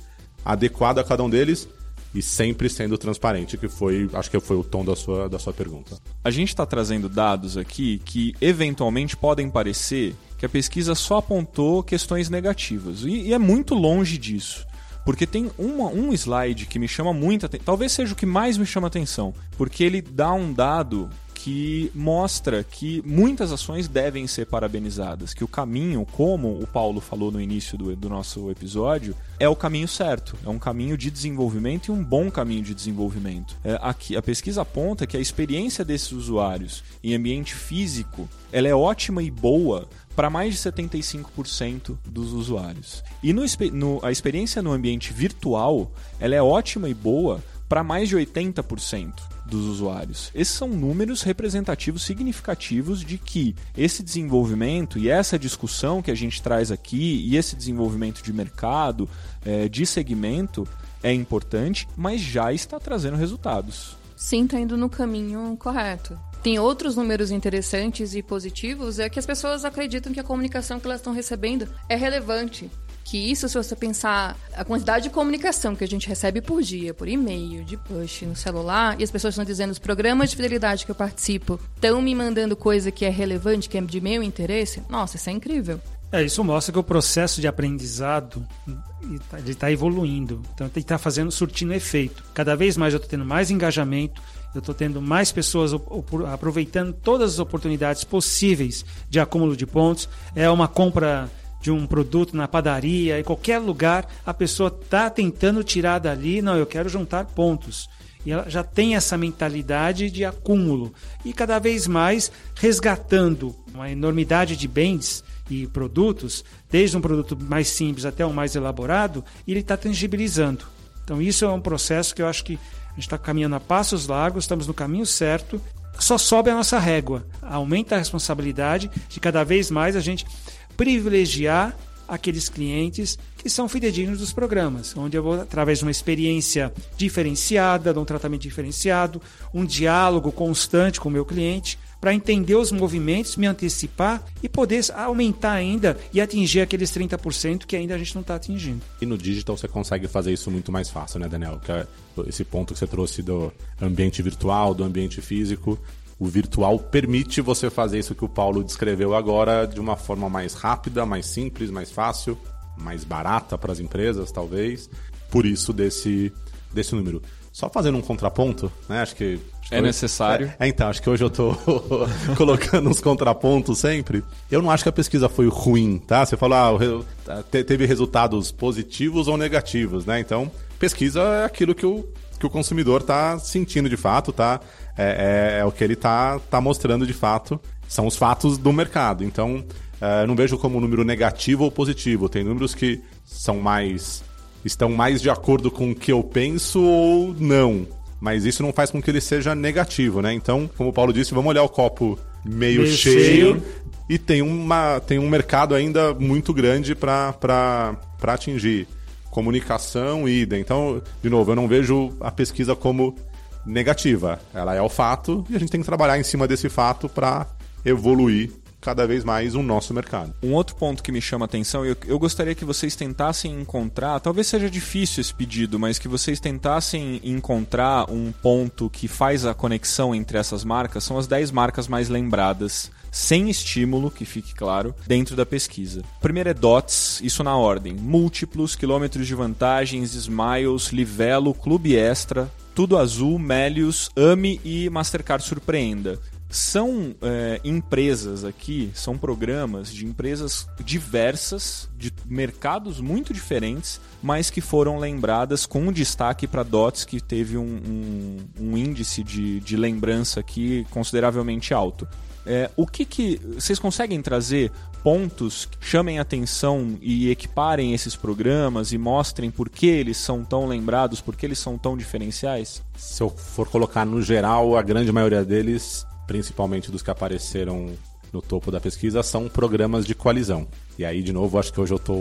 S3: adequado a cada um deles e sempre sendo transparente, que foi, acho que foi o tom da sua, da sua pergunta.
S1: A gente está trazendo dados aqui que eventualmente podem parecer que a pesquisa só apontou questões negativas e, e é muito longe disso. Porque tem uma, um slide que me chama muita atenção, talvez seja o que mais me chama atenção, porque ele dá um dado que mostra que muitas ações devem ser parabenizadas, que o caminho, como o Paulo falou no início do, do nosso episódio, é o caminho certo, é um caminho de desenvolvimento e um bom caminho de desenvolvimento. É, aqui, a pesquisa aponta que a experiência desses usuários em ambiente físico ela é ótima e boa para mais de 75% dos usuários. E no, no, a experiência no ambiente virtual ela é ótima e boa para mais de 80% dos usuários. Esses são números representativos significativos de que esse desenvolvimento e essa discussão que a gente traz aqui e esse desenvolvimento de mercado, é, de segmento, é importante, mas já está trazendo resultados.
S2: Sim, está indo no caminho correto. Tem outros números interessantes e positivos, é que as pessoas acreditam que a comunicação que elas estão recebendo é relevante que isso, se você pensar a quantidade de comunicação que a gente recebe por dia, por e-mail, de push, no celular, e as pessoas estão dizendo os programas de fidelidade que eu participo estão me mandando coisa que é relevante, que é de meu interesse, nossa, isso é incrível.
S4: É, isso mostra que o processo de aprendizado está tá evoluindo. Então, tem que estar tá fazendo, surtindo efeito. Cada vez mais eu estou tendo mais engajamento, eu estou tendo mais pessoas aproveitando todas as oportunidades possíveis de acúmulo de pontos. É uma compra de um produto na padaria, em qualquer lugar, a pessoa está tentando tirar dali, não, eu quero juntar pontos. E ela já tem essa mentalidade de acúmulo. E cada vez mais resgatando uma enormidade de bens e produtos, desde um produto mais simples até um mais elaborado, e ele está tangibilizando. Então, isso é um processo que eu acho que a gente está caminhando a passos largos, estamos no caminho certo. Só sobe a nossa régua, aumenta a responsabilidade de cada vez mais a gente privilegiar aqueles clientes que são fidedignos dos programas, onde eu vou, através de uma experiência diferenciada, de um tratamento diferenciado, um diálogo constante com o meu cliente, para entender os movimentos, me antecipar e poder aumentar ainda e atingir aqueles 30% que ainda a gente não está atingindo.
S3: E no digital você consegue fazer isso muito mais fácil, né, Daniel? Que é esse ponto que você trouxe do ambiente virtual, do ambiente físico o virtual permite você fazer isso que o Paulo descreveu agora de uma forma mais rápida, mais simples, mais fácil, mais barata para as empresas, talvez. Por isso desse, desse número. Só fazendo um contraponto, né? Acho que. Acho
S1: é necessário.
S3: É, é, então, acho que hoje eu estou [laughs] colocando uns contrapontos sempre. Eu não acho que a pesquisa foi ruim, tá? Você falou, ah, teve resultados positivos ou negativos, né? Então, pesquisa é aquilo que o, que o consumidor está sentindo de fato, tá? É, é, é o que ele está tá mostrando de fato. São os fatos do mercado. Então, é, não vejo como um número negativo ou positivo. Tem números que são mais. Estão mais de acordo com o que eu penso ou não. Mas isso não faz com que ele seja negativo, né? Então, como o Paulo disse, vamos olhar o copo meio, meio cheio, cheio, e tem, uma, tem um mercado ainda muito grande para atingir. Comunicação, ida. Então, de novo, eu não vejo a pesquisa como negativa. Ela é o fato e a gente tem que trabalhar em cima desse fato para evoluir cada vez mais o nosso mercado.
S1: Um outro ponto que me chama a atenção, eu, eu gostaria que vocês tentassem encontrar, talvez seja difícil esse pedido, mas que vocês tentassem encontrar um ponto que faz a conexão entre essas marcas, são as 10 marcas mais lembradas sem estímulo, que fique claro, dentro da pesquisa. Primeiro é DOTS, isso na ordem: múltiplos, quilômetros de vantagens, Smiles, Livelo, Clube Extra, Tudo Azul, Melius, Ame e Mastercard Surpreenda são é, empresas aqui, são programas de empresas diversas, de mercados muito diferentes, mas que foram lembradas com destaque para DOTS, que teve um, um, um índice de, de lembrança aqui consideravelmente alto. É, o que, que vocês conseguem trazer pontos que chamem atenção e equiparem esses programas e mostrem por que eles são tão lembrados, por que eles são tão diferenciais?
S3: Se eu for colocar no geral, a grande maioria deles principalmente dos que apareceram no topo da pesquisa, são programas de coalizão. E aí, de novo, acho que hoje eu tô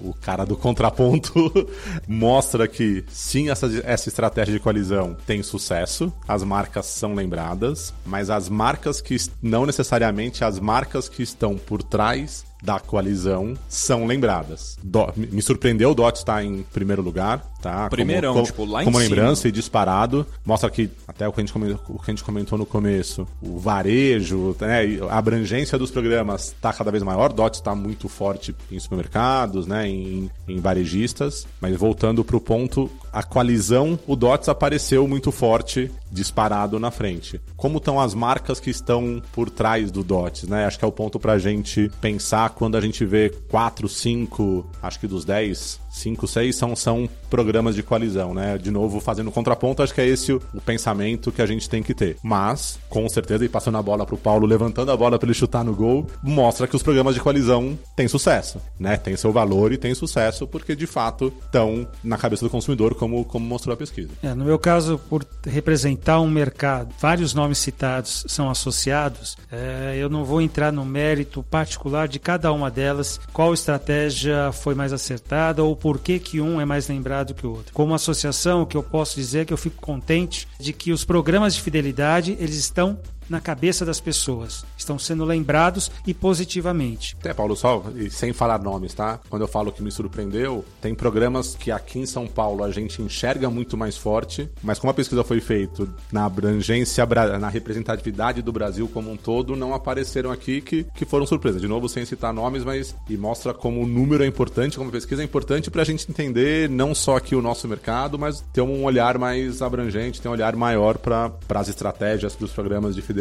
S3: o cara do contraponto. [laughs] Mostra que sim, essa, essa estratégia de coalizão tem sucesso, as marcas são lembradas, mas as marcas que não necessariamente as marcas que estão por trás da coalizão são lembradas. Do, me surpreendeu o Dot estar em primeiro lugar, tá?
S1: Primeirão,
S3: como,
S1: tipo, lá
S3: como
S1: em
S3: lembrança
S1: cima.
S3: e disparado. Mostra que, até o que, a gente comentou, o que a gente comentou no começo, o varejo, né, a abrangência dos programas está cada vez maior. Dot está muito forte em supermercados, né, em, em varejistas. Mas voltando para o ponto, a coalizão, o Dots apareceu muito forte, disparado na frente. Como estão as marcas que estão por trás do Dots, né? Acho que é o ponto para a gente pensar quando a gente vê 4, 5, acho que dos 10 5, 6 são, são programas de coalizão, né? De novo, fazendo contraponto, acho que é esse o, o pensamento que a gente tem que ter. Mas, com certeza, e passando a bola pro Paulo, levantando a bola para ele chutar no gol, mostra que os programas de coalizão têm sucesso, né? Tem seu valor e tem sucesso porque, de fato, estão na cabeça do consumidor, como, como mostrou a pesquisa.
S4: É, no meu caso, por representar um mercado, vários nomes citados são associados, é, eu não vou entrar no mérito particular de cada uma delas, qual estratégia foi mais acertada ou por que, que um é mais lembrado que o outro. Como associação, o que eu posso dizer é que eu fico contente de que os programas de fidelidade eles estão na cabeça das pessoas. Estão sendo lembrados e positivamente.
S3: Até, Paulo, só, e sem falar nomes, tá? Quando eu falo que me surpreendeu, tem programas que aqui em São Paulo a gente enxerga muito mais forte, mas como a pesquisa foi feita na abrangência, na representatividade do Brasil como um todo, não apareceram aqui que, que foram surpresas. De novo, sem citar nomes, mas e mostra como o número é importante, como a pesquisa é importante para a gente entender não só aqui o nosso mercado, mas ter um olhar mais abrangente, ter um olhar maior para as estratégias, para os programas de fidelidade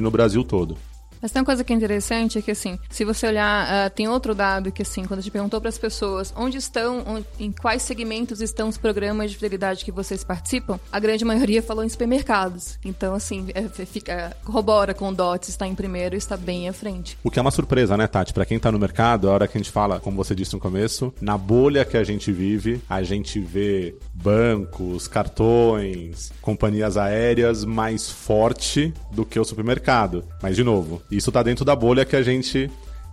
S3: no Brasil todo.
S2: Mas tem uma coisa que é interessante, é que assim, se você olhar, uh, tem outro dado que assim, quando a gente perguntou para as pessoas onde estão, onde, em quais segmentos estão os programas de fidelidade que vocês participam, a grande maioria falou em supermercados. Então, assim, é, fica, corrobora com o DOTS, está em primeiro e está bem à frente.
S3: O que é uma surpresa, né, Tati? Para quem está no mercado, a hora que a gente fala, como você disse no começo, na bolha que a gente vive, a gente vê bancos, cartões, companhias aéreas mais forte do que o supermercado. Mas, de novo, isso tá dentro da bolha que a gente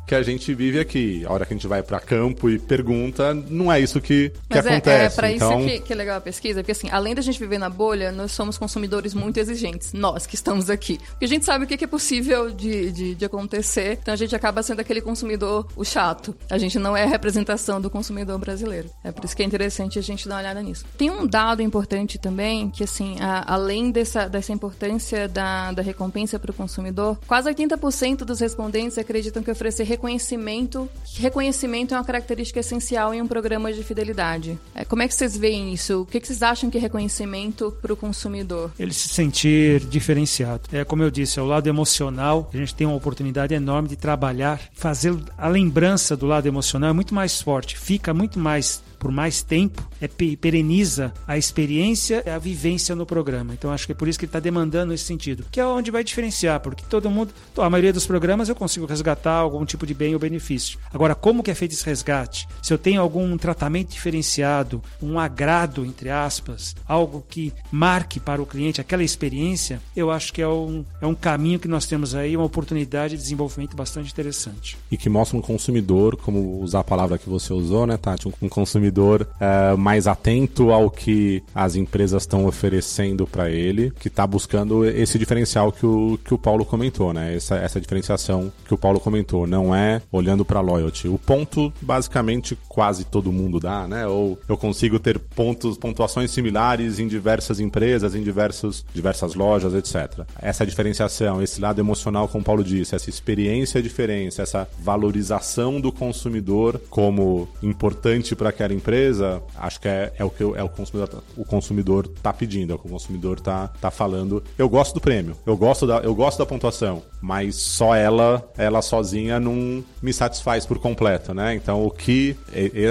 S3: que a gente vive aqui. A hora que a gente vai para campo e pergunta, não é isso que, que
S2: Mas
S3: acontece.
S2: É, é para
S3: então...
S2: isso que, que é legal a pesquisa, porque assim, além da gente viver na bolha, nós somos consumidores muito exigentes, nós que estamos aqui. Porque a gente sabe o que é possível de, de, de acontecer, então a gente acaba sendo aquele consumidor, o chato. A gente não é a representação do consumidor brasileiro. É por isso que é interessante a gente dar uma olhada nisso. Tem um dado importante também, que assim, a, além dessa, dessa importância da, da recompensa para o consumidor, quase 80% dos respondentes acreditam que oferecer reconhecimento. Reconhecimento é uma característica essencial em um programa de fidelidade. É, como é que vocês veem isso? O que, que vocês acham que é reconhecimento para o consumidor?
S4: Ele se sentir diferenciado. É como eu disse, é o lado emocional. A gente tem uma oportunidade enorme de trabalhar, fazer a lembrança do lado emocional é muito mais forte, fica muito mais por mais tempo, é, pereniza a experiência e a vivência no programa. Então acho que é por isso que ele está demandando esse sentido, que é onde vai diferenciar, porque todo mundo, a maioria dos programas eu consigo resgatar algum tipo de bem ou benefício. Agora, como que é feito esse resgate? Se eu tenho algum tratamento diferenciado, um agrado, entre aspas, algo que marque para o cliente aquela experiência, eu acho que é um, é um caminho que nós temos aí, uma oportunidade de desenvolvimento bastante interessante.
S3: E que mostra um consumidor, como usar a palavra que você usou, né, Tati? Um consumidor consumidor é, mais atento ao que as empresas estão oferecendo para ele, que está buscando esse diferencial que o, que o Paulo comentou, né? Essa, essa diferenciação que o Paulo comentou. Não é olhando para loyalty. O ponto, basicamente, quase todo mundo dá, né? Ou eu consigo ter pontos, pontuações similares em diversas empresas, em diversos, diversas lojas, etc. Essa diferenciação, esse lado emocional, como o Paulo disse, essa experiência diferente, essa valorização do consumidor como importante para aquela empresa, acho que é, é o que é o consumidor, o consumidor tá pedindo, é o que o consumidor tá, tá falando. Eu gosto do prêmio, eu gosto da, eu gosto da pontuação, mas só ela, ela sozinha não me satisfaz por completo, né? Então o que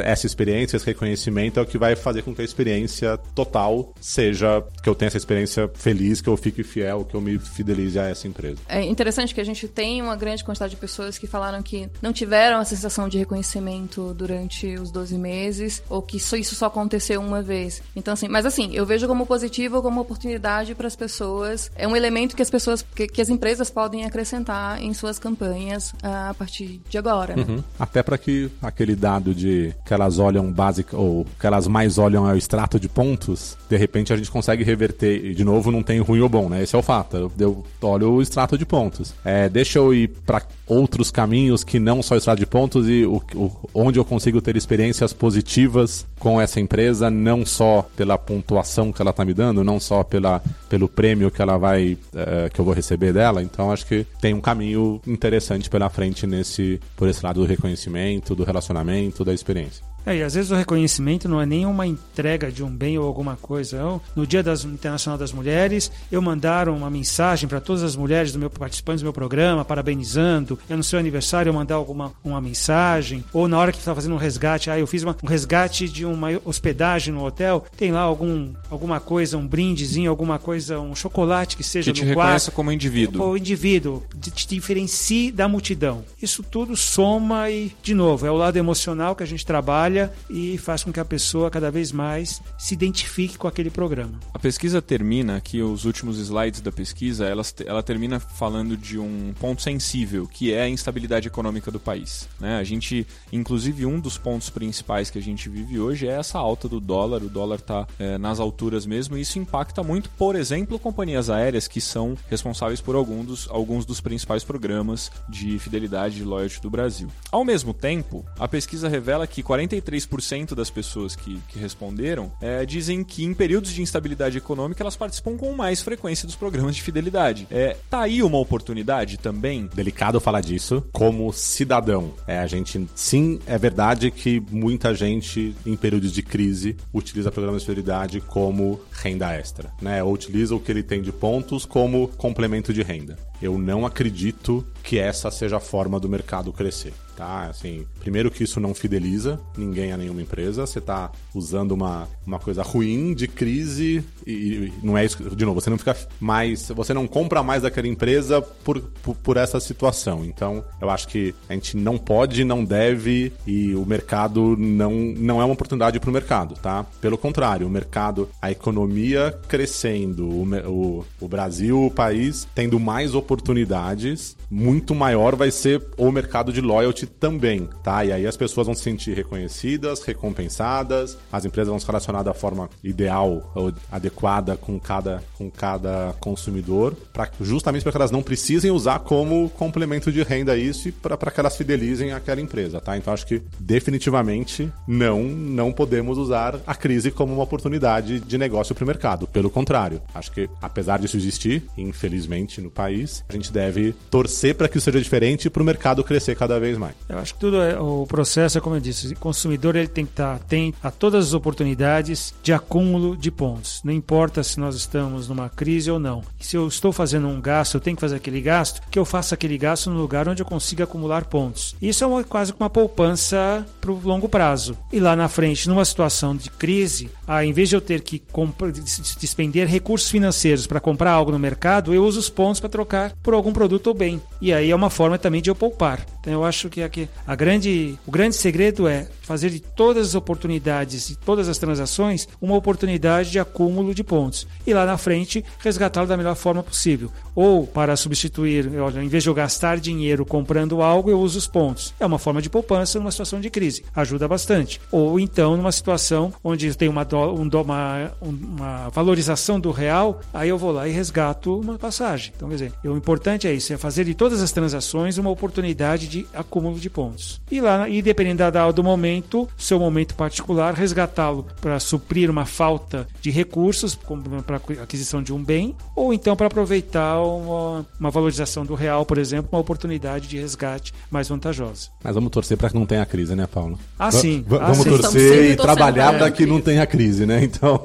S3: essa experiência, esse reconhecimento é o que vai fazer com que a experiência total seja que eu tenha essa experiência feliz, que eu fique fiel, que eu me fidelize a essa empresa.
S2: É interessante que a gente tem uma grande quantidade de pessoas que falaram que não tiveram a sensação de reconhecimento durante os 12 meses, ou que isso, só aconteceu uma vez. Então, assim, mas assim, eu vejo como positivo, como oportunidade para as pessoas. É um elemento que as pessoas, que, que, as empresas podem acrescentar em suas campanhas uh, a partir de agora. Né? Uhum.
S3: Até para que aquele dado de que elas olham básica ou que elas mais olham é o extrato de pontos, de repente a gente consegue reverter. E de novo, não tem ruim ou bom, né? Esse é o fato. Eu, eu olho o extrato de pontos. É, deixa eu ir para outros caminhos que não só o extrato de pontos e o, o, onde eu consigo ter experiências positivas com essa empresa, não só pela pontuação que ela está me dando, não só pela, pelo prêmio que ela vai uh, que eu vou receber dela. Então acho que tem um caminho interessante pela frente nesse por esse lado do reconhecimento, do relacionamento, da experiência.
S4: É, e às vezes o reconhecimento não é nem uma entrega de um bem ou alguma coisa. Eu, no Dia das, Internacional das Mulheres, eu mandaram uma mensagem para todas as mulheres do meu participantes do meu programa, parabenizando. Eu no seu aniversário eu mandar alguma uma mensagem. Ou na hora que estava fazendo um resgate, ah, eu fiz uma, um resgate de uma hospedagem no hotel, tem lá algum, alguma coisa, um brindezinho, alguma coisa, um chocolate que seja
S1: que te
S4: no
S1: reconheça como indivíduo.
S4: O indivíduo, te diferencie da multidão. Isso tudo soma e, de novo, é o lado emocional que a gente trabalha e faz com que a pessoa cada vez mais se identifique com aquele programa.
S1: A pesquisa termina, aqui os últimos slides da pesquisa, ela, ela termina falando de um ponto sensível, que é a instabilidade econômica do país. Né? A gente, inclusive, um dos pontos principais que a gente vive hoje é essa alta do dólar, o dólar está é, nas alturas mesmo, e isso impacta muito, por exemplo, companhias aéreas que são responsáveis por algum dos, alguns dos principais programas de fidelidade e loyalty do Brasil. Ao mesmo tempo, a pesquisa revela que 43 43% das pessoas que, que responderam é, dizem que em períodos de instabilidade econômica elas participam com mais frequência dos programas de fidelidade. É, tá aí uma oportunidade também?
S3: Delicado falar disso. Como cidadão, é, a gente sim é verdade que muita gente em períodos de crise utiliza programas de fidelidade como renda extra, né? Ou utiliza o que ele tem de pontos como complemento de renda. Eu não acredito que essa seja a forma do mercado crescer tá? Assim, primeiro que isso não fideliza ninguém a nenhuma empresa, você está usando uma, uma coisa ruim de crise e, e, não é isso, de novo, você não fica mais, você não compra mais daquela empresa por, por, por, essa situação. Então, eu acho que a gente não pode, não deve e o mercado não, não é uma oportunidade para o mercado, tá? Pelo contrário, o mercado, a economia crescendo, o, o, o Brasil, o país, tendo mais oportunidades, muito maior vai ser o mercado de loyalty também, tá? E aí as pessoas vão se sentir reconhecidas, recompensadas, as empresas vão se relacionar da forma ideal ou adequada com cada, com cada consumidor, pra, justamente para que elas não precisem usar como complemento de renda isso e para que elas fidelizem aquela empresa, tá? Então acho que definitivamente não, não podemos usar a crise como uma oportunidade de negócio para o mercado. Pelo contrário, acho que apesar disso existir, infelizmente no país, a gente deve torcer para que isso seja diferente e para o mercado crescer cada vez mais.
S4: Eu acho que tudo é, o processo é como eu disse, o consumidor ele tem que estar atento a todas as oportunidades de acúmulo de pontos. Não importa se nós estamos numa crise ou não. Se eu estou fazendo um gasto, eu tenho que fazer aquele gasto, que eu faça aquele gasto no lugar onde eu consiga acumular pontos. Isso é uma, quase uma poupança para o longo prazo. E lá na frente, numa situação de crise, ah, em vez de eu ter que despender recursos financeiros para comprar algo no mercado, eu uso os pontos para trocar por algum produto ou bem. E aí é uma forma também de eu poupar. Então eu acho que aqui a grande, o grande segredo é fazer de todas as oportunidades e todas as transações uma oportunidade de acúmulo de pontos. E lá na frente resgatá-lo da melhor forma possível. Ou para substituir, olha, em vez de eu gastar dinheiro comprando algo, eu uso os pontos. É uma forma de poupança numa situação de crise. Ajuda bastante. Ou então numa situação onde tem uma, um, uma, uma valorização do real, aí eu vou lá e resgato uma passagem. Então, quer dizer, o importante é isso, é fazer de todas as transações uma oportunidade de acúmulo de pontos. E lá, e dependendo da, do momento, seu momento particular, resgatá-lo para suprir uma falta de recursos para aquisição de um bem, ou então para aproveitar uma, uma valorização do real, por exemplo, uma oportunidade de resgate mais vantajosa.
S3: Mas vamos torcer para que não tenha crise, né, Paulo?
S4: Ah, sim.
S3: V
S4: ah,
S3: vamos
S4: sim.
S3: torcer e trabalhar para que não tenha crise, né? [laughs] Então.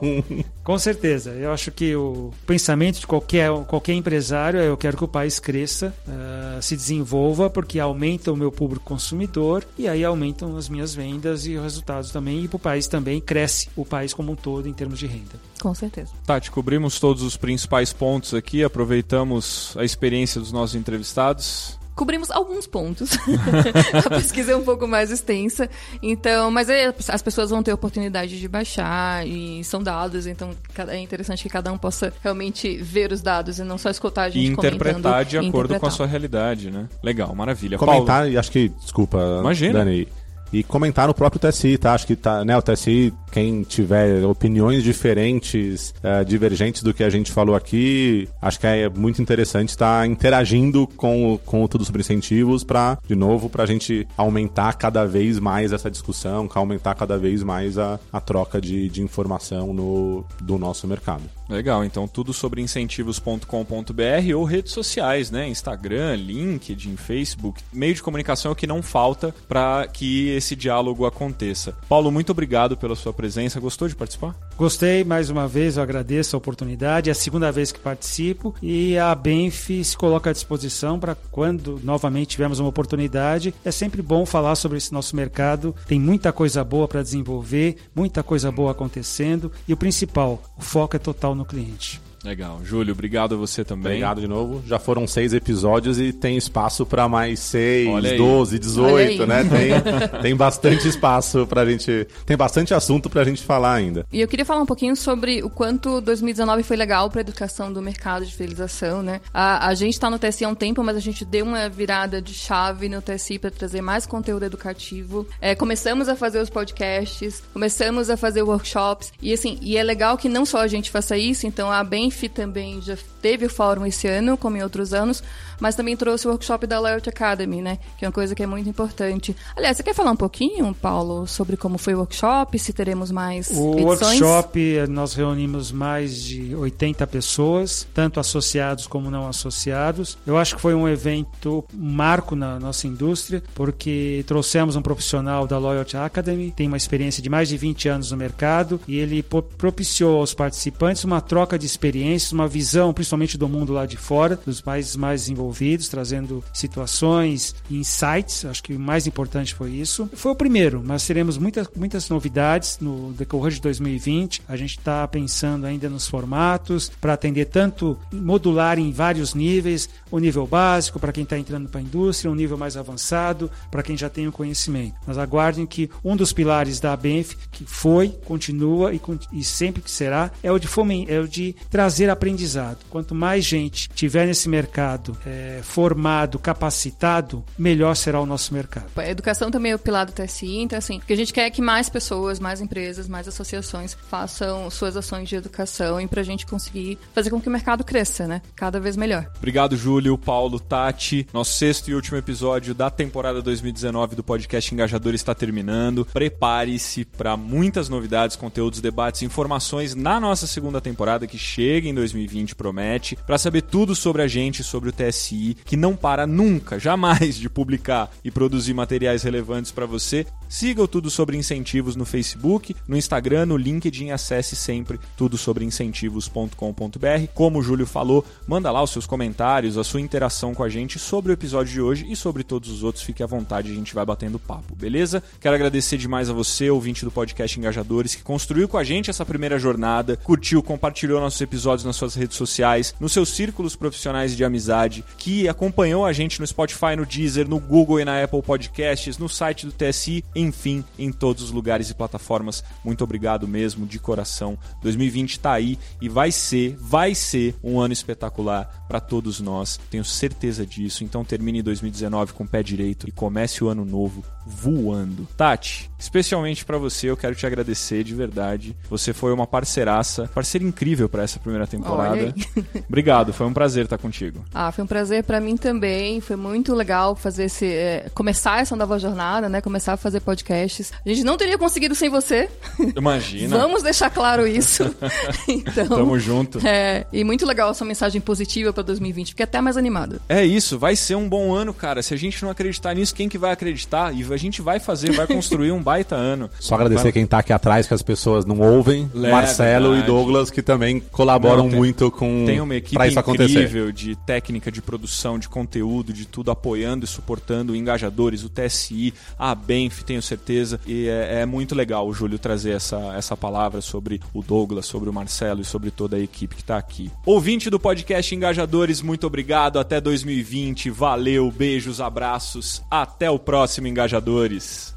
S4: Com certeza. Eu acho que o pensamento de qualquer, qualquer empresário é eu quero que o país cresça, uh, se desenvolva, porque aumenta o meu público consumidor e aí aumentam as minhas vendas e resultados também. E para o país também cresce o país como um todo em termos de renda.
S2: Com certeza.
S1: Tati, cobrimos todos os principais pontos aqui, aproveitamos a experiência dos nossos entrevistados
S2: cobrimos alguns pontos. [laughs] a pesquisa é um pouco mais extensa. Então, mas é, as pessoas vão ter oportunidade de baixar e são dados, então é interessante que cada um possa realmente ver os dados e não só escutar a gente
S1: e interpretar de acordo com a sua realidade, né? Legal, maravilha.
S3: Comentar, Paulo. e acho que, desculpa, Imagina. Dani, e comentar no próprio TSI, tá? Acho que tá, né, o TSI, quem tiver opiniões diferentes, uh, divergentes do que a gente falou aqui, acho que é muito interessante estar tá interagindo com, com o Tudo Sobre Incentivos para, de novo, para a gente aumentar cada vez mais essa discussão, aumentar cada vez mais a, a troca de, de informação no, do nosso mercado.
S1: Legal, então tudo sobre incentivos.com.br ou redes sociais, né? Instagram, LinkedIn, Facebook. Meio de comunicação é o que não falta para que esse diálogo aconteça. Paulo, muito obrigado pela sua presença. Gostou de participar?
S4: Gostei, mais uma vez, eu agradeço a oportunidade. É a segunda vez que participo e a Benf se coloca à disposição para quando novamente tivermos uma oportunidade. É sempre bom falar sobre esse nosso mercado. Tem muita coisa boa para desenvolver, muita coisa boa acontecendo e o principal, o foco é total no cliente.
S1: Legal. Júlio, obrigado a você também.
S3: Obrigado de novo. Já foram seis episódios e tem espaço para mais seis, doze, dezoito, né? [laughs] Tem, tem bastante espaço pra gente. Tem bastante assunto pra gente falar ainda.
S2: E eu queria falar um pouquinho sobre o quanto 2019 foi legal pra educação do mercado de fidelização, né? A, a gente tá no TSI há um tempo, mas a gente deu uma virada de chave no TSI para trazer mais conteúdo educativo. É, começamos a fazer os podcasts, começamos a fazer workshops. E assim, e é legal que não só a gente faça isso, então a bem Benf também já teve o fórum esse ano, como em outros anos, mas também trouxe o workshop da Loyalty Academy, né? Que é uma coisa que é muito importante. Aliás, você quer falar um pouquinho, Paulo, sobre como foi o workshop, se teremos mais
S4: o
S2: edições?
S4: O workshop, nós reunimos mais de 80 pessoas, tanto associados como não associados. Eu acho que foi um evento um marco na nossa indústria, porque trouxemos um profissional da Loyalty Academy, tem uma experiência de mais de 20 anos no mercado, e ele propiciou aos participantes uma troca de experiências experiências, uma visão, principalmente do mundo lá de fora, dos países mais desenvolvidos, trazendo situações, insights. Acho que o mais importante foi isso. Foi o primeiro, mas teremos muitas, muitas novidades no decorrer de 2020. A gente está pensando ainda nos formatos para atender tanto modular em vários níveis, o nível básico para quem está entrando para a indústria, um nível mais avançado para quem já tem o conhecimento. Mas aguardem que um dos pilares da Benf, que foi, continua e, e sempre que será, é o de, é o de trazer trazer aprendizado. Quanto mais gente tiver nesse mercado é, formado, capacitado, melhor será o nosso mercado.
S2: A educação também é o pilar do TSI, então assim, o que a gente quer é que mais pessoas, mais empresas, mais associações façam suas ações de educação e para a gente conseguir fazer com que o mercado cresça, né? Cada vez melhor.
S1: Obrigado, Júlio, Paulo, Tati. Nosso sexto e último episódio da temporada 2019 do podcast Engajador está terminando. Prepare-se para muitas novidades, conteúdos, debates, informações na nossa segunda temporada que chega chega em 2020, promete, para saber tudo sobre a gente, sobre o TSI, que não para nunca, jamais de publicar e produzir materiais relevantes para você. Siga o Tudo Sobre Incentivos no Facebook, no Instagram, no LinkedIn, acesse sempre tudo sobre incentivos.com.br. Como o Júlio falou, manda lá os seus comentários, a sua interação com a gente sobre o episódio de hoje e sobre todos os outros. Fique à vontade, a gente vai batendo papo, beleza? Quero agradecer demais a você, ouvinte do podcast Engajadores, que construiu com a gente essa primeira jornada, curtiu, compartilhou nossos episódios nas suas redes sociais, nos seus círculos profissionais de amizade, que acompanhou a gente no Spotify, no Deezer, no Google e na Apple Podcasts, no site do TSI, enfim, em todos os lugares e plataformas. Muito obrigado mesmo, de coração. 2020 está aí e vai ser, vai ser um ano espetacular para todos nós. Tenho certeza disso. Então termine 2019 com o pé direito e comece o ano novo voando. Tati, especialmente para você, eu quero te agradecer de verdade. Você foi uma parceiraça, parceira incrível para essa primeira temporada. [laughs] Obrigado, foi um prazer estar contigo.
S2: Ah, foi um prazer para mim também. Foi muito legal fazer esse é, começar essa nova jornada, né? Começar a fazer podcasts. A gente não teria conseguido sem você. [laughs]
S1: Imagina.
S2: Vamos deixar claro isso. [laughs]
S1: então, Tamo junto.
S2: É, e muito legal essa mensagem positiva para 2020, fiquei até mais animado.
S1: É isso, vai ser um bom ano, cara. Se a gente não acreditar nisso, quem que vai acreditar? E a gente vai fazer, vai construir um baita ano. [laughs]
S3: Só agradecer vai... quem tá aqui atrás, que as pessoas não ouvem. É, Marcelo verdade. e Douglas, que também colaboram não, tem, muito com
S1: Tem uma equipe incrível de técnica, de produção, de conteúdo, de tudo, apoiando e suportando engajadores, o TSI, a Benf, tenho certeza. E é, é muito legal o Júlio trazer essa, essa palavra sobre o Douglas, sobre o Marcelo e sobre toda a equipe que tá aqui. Ouvinte do podcast Engajadores, muito obrigado. Até 2020. Valeu, beijos, abraços. Até o próximo Engajadores.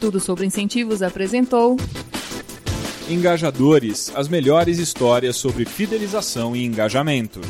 S2: Tudo sobre incentivos apresentou.
S1: Engajadores as melhores histórias sobre fidelização e engajamento.